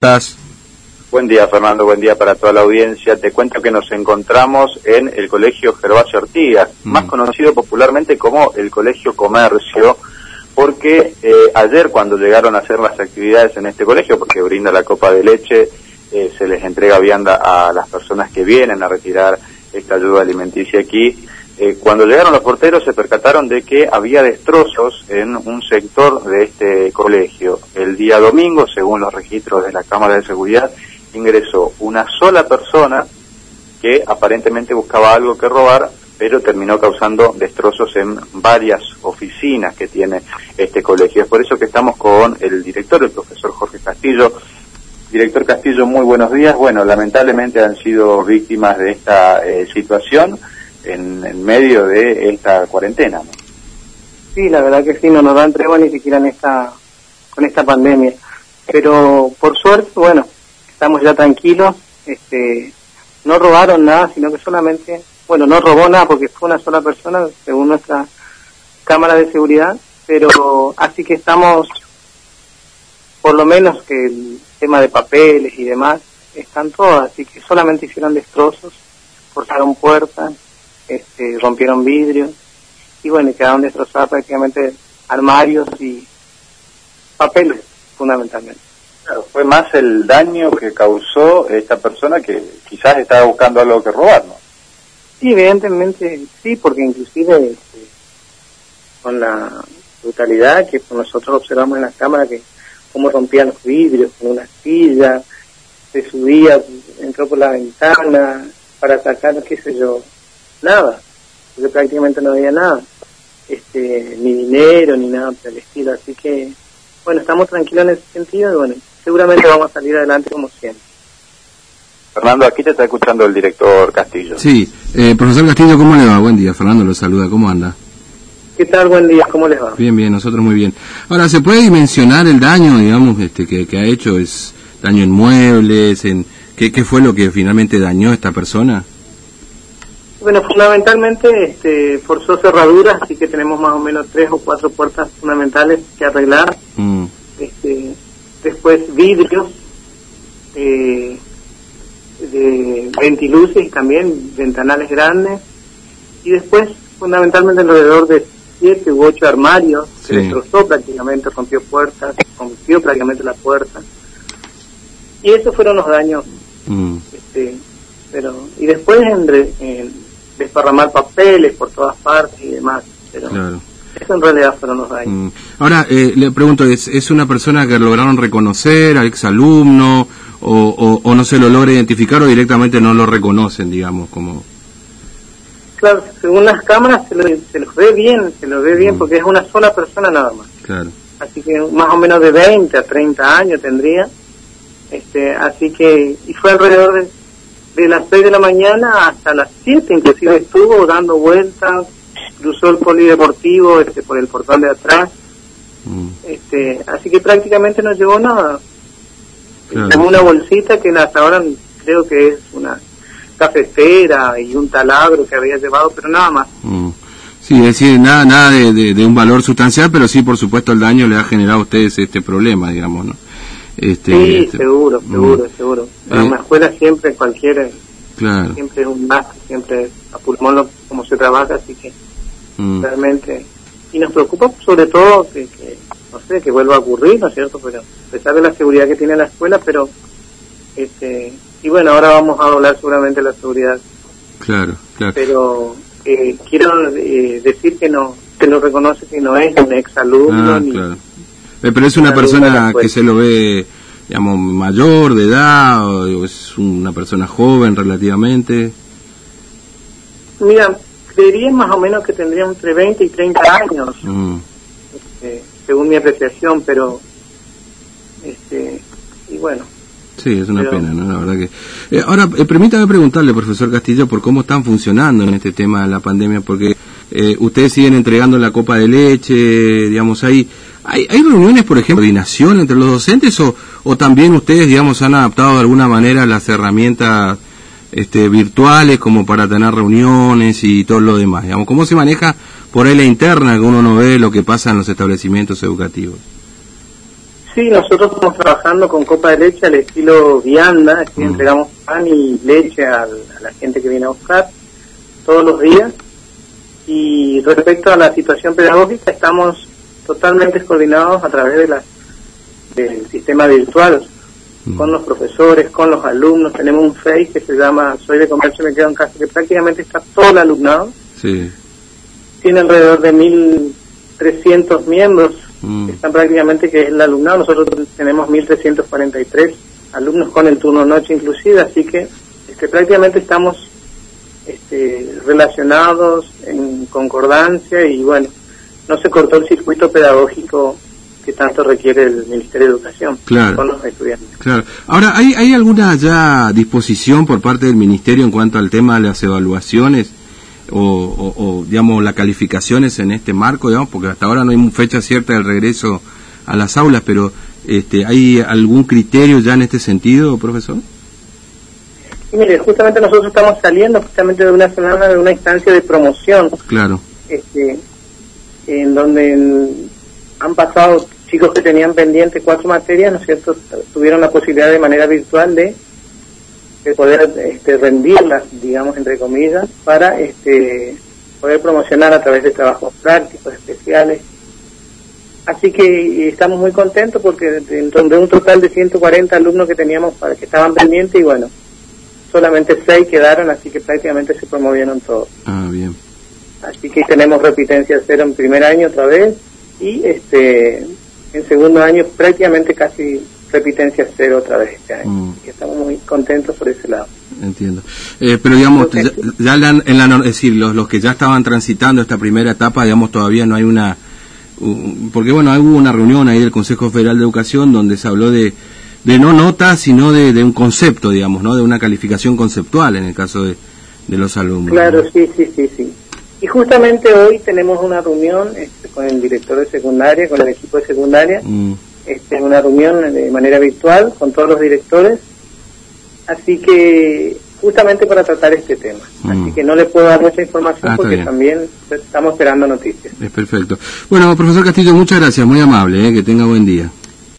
estás? Buen día, Fernando. Buen día para toda la audiencia. Te cuento que nos encontramos en el Colegio Gervasio Ortigas, Mm. más conocido popularmente como el Colegio Comercio, porque eh, ayer cuando llegaron a hacer las actividades en este colegio, porque brinda la copa de leche, eh, se les entrega vianda a las personas que vienen a retirar esta ayuda alimenticia aquí. Eh, cuando llegaron los porteros se percataron de que había destrozos en un sector de este colegio. El día domingo, según los registros de la Cámara de Seguridad, ingresó una sola persona que aparentemente buscaba algo que robar, pero terminó causando destrozos en varias oficinas que tiene este colegio. Es por eso que estamos con el director, el profesor Jorge Castillo. Director Castillo, muy buenos días. Bueno, lamentablemente han sido víctimas de esta eh, situación en, en medio de esta cuarentena. ¿no? Sí, la verdad que sí, no nos dan tregua ni siquiera en esta, con esta pandemia. Pero por suerte, bueno, estamos ya tranquilos, este, no robaron nada, sino que solamente, bueno, no robó nada porque fue una sola persona, según nuestra cámara de seguridad, pero así que estamos, por lo menos que el tema de papeles y demás, están todos, así que solamente hicieron destrozos, cortaron puertas, este, rompieron vidrios, y bueno, quedaron destrozados prácticamente armarios y papeles, fundamentalmente. Claro, fue más el daño que causó esta persona que quizás estaba buscando algo que robar, ¿no? Sí, evidentemente sí, porque inclusive este, con la brutalidad que nosotros observamos en la cámara, que cómo rompían los vidrios con una silla, se subía, entró por la ventana para sacar, qué sé yo, nada, porque prácticamente no había nada, este, ni dinero, ni nada por el estilo, así que, bueno, estamos tranquilos en ese sentido y bueno, seguramente vamos a salir adelante como siempre. Fernando, aquí te está escuchando el director Castillo. Sí, eh, profesor Castillo, ¿cómo le va? Buen día, Fernando lo saluda, ¿cómo anda? ¿Qué tal? Buen día, ¿cómo les va? Bien, bien, nosotros muy bien. Ahora, ¿se puede dimensionar el daño, digamos, este, que, que ha hecho? ¿Es daño en muebles? En, ¿qué, ¿Qué fue lo que finalmente dañó a esta persona? Bueno, fundamentalmente este, forzó cerraduras, así que tenemos más o menos tres o cuatro puertas fundamentales que arreglar. Mm, Este, después vidrios, eh, de ventiluces también, ventanales grandes. Y después, fundamentalmente, alrededor de siete u ocho armarios, Sí. se destrozó prácticamente, rompió puertas, rompió prácticamente la puerta. Y esos fueron los daños mm, este, pero y después en, re- en desparramar papeles por todas partes y demás pero claro. eso en realidad fueron los daños Mm. Ahora, eh, le pregunto, ¿es, ¿es una persona que lograron reconocer, al exalumno, o, o, o no se lo logra identificar o directamente no lo reconocen, digamos, como... claro según las cámaras se, lo- se los ve bien se los ve bien Mm. porque es una sola persona nada más Claro. así que más o menos de 20 a 30 años tendría este así que y fue alrededor de, de las 6 de la mañana hasta las 7 inclusive estuvo dando vueltas cruzó el polideportivo este por el portal de atrás Mm, este así que prácticamente no llevó nada claro. Tengo una bolsita que hasta ahora creo que es una cafetera y un taladro que había llevado, pero nada más. Mm. Sí, es decir, nada, nada de, de- de un valor sustancial, pero sí, por supuesto, el daño le ha generado a ustedes este problema, digamos, ¿no? Este, sí, este, seguro, mm, seguro, seguro. En Eh. una escuela siempre cualquier, Claro. siempre es un gasto, siempre a pulmón lo- como se trabaja, así que mm, realmente... Y nos preocupa sobre todo que, que, no sé, que vuelva a ocurrir, ¿no es cierto? Pero a pesar de la seguridad que tiene la escuela, pero... este Y bueno, ahora vamos a doblar seguramente la seguridad Claro, claro. pero eh, quiero eh, decir que no que lo reconoce que no es un exalumno Ah, ni claro. Pero es una persona escuela. que se lo ve, digamos, mayor de edad, o es una persona joven relativamente. mira creería más o menos que tendría entre 20 y 30 años Mm, este, según mi apreciación pero este y bueno Sí, es una Pero- pena, ¿no? La verdad que... Eh, ahora, eh, permítame preguntarle, profesor Castillo, por cómo están funcionando en este tema de la pandemia, porque eh, ustedes siguen entregando la copa de leche, digamos, hay, hay, hay reuniones, por ejemplo, de coordinación entre los docentes o, o también ustedes, digamos, han adaptado de alguna manera las herramientas este, virtuales como para tener reuniones y todo lo demás, digamos, ¿cómo se maneja por ahí la interna que uno no ve lo que pasa en los establecimientos educativos? Sí, nosotros estamos trabajando con copa de leche al estilo vianda, es decir, Mm. entregamos pan y leche a la gente que viene a buscar todos los días. Y respecto a la situación pedagógica, estamos totalmente coordinados a través de la, del sistema virtual, Mm. con los profesores, con los alumnos. Tenemos un Face que se llama Soy de Comercio, me quedo en casa, que prácticamente está todo el alumnado. Sí. Tiene alrededor de 1.300 miembros Mm. están prácticamente que es el alumnado. Nosotros tenemos 1.343 alumnos con el turno noche inclusive, así que este, prácticamente estamos este, relacionados en concordancia y bueno, no se cortó el circuito pedagógico que tanto requiere el Ministerio de Educación Claro. con los estudiantes. Claro. Ahora, ¿hay, ¿hay alguna ya disposición por parte del Ministerio en cuanto al tema de las evaluaciones o, o- o, digamos, las calificaciones en este marco, digamos? Porque hasta ahora no hay fecha cierta del regreso a las aulas, pero este, ¿hay algún criterio ya en este sentido, profesor? Y mire, justamente nosotros estamos saliendo justamente de una semana de una instancia de promoción Claro. este, en donde han pasado chicos que tenían pendiente cuatro materias, ¿no cierto? Tuvieron la posibilidad de manera virtual de, de poder este, rendirlas, digamos, entre comillas, para este, poder promocionar a través de trabajos prácticos, especiales. Así que estamos muy contentos porque dentro de un total de 140 alumnos que teníamos para que estaban pendientes y bueno, solamente seis quedaron, así que prácticamente se promovieron todos. Ah, bien. Así que tenemos repitencia cero en primer año otra vez y este en segundo año prácticamente casi repitencia cero otra vez este año. Mm. Así que estamos muy contentos por ese lado. Entiendo. Eh, pero digamos, ya, ya la- en la, es decir, los, los que ya estaban transitando esta primera etapa, digamos, todavía no hay una... porque bueno, hubo una reunión ahí del Consejo Federal de Educación donde se habló de, de no notas, sino de, de un concepto, digamos, ¿no? De una calificación conceptual en el caso de, de los alumnos. Claro, ¿no? sí, sí, sí, sí. Y justamente hoy tenemos una reunión este, con el director de secundaria, con el equipo de secundaria, Mm, este, una reunión de manera virtual con todos los directores, así que justamente para tratar este tema. Mm. Así que no le puedo dar mucha información Ah, porque bien. también estamos esperando noticias. es perfecto. Bueno, profesor Castillo, muchas gracias, muy amable, ¿eh? que tenga buen día.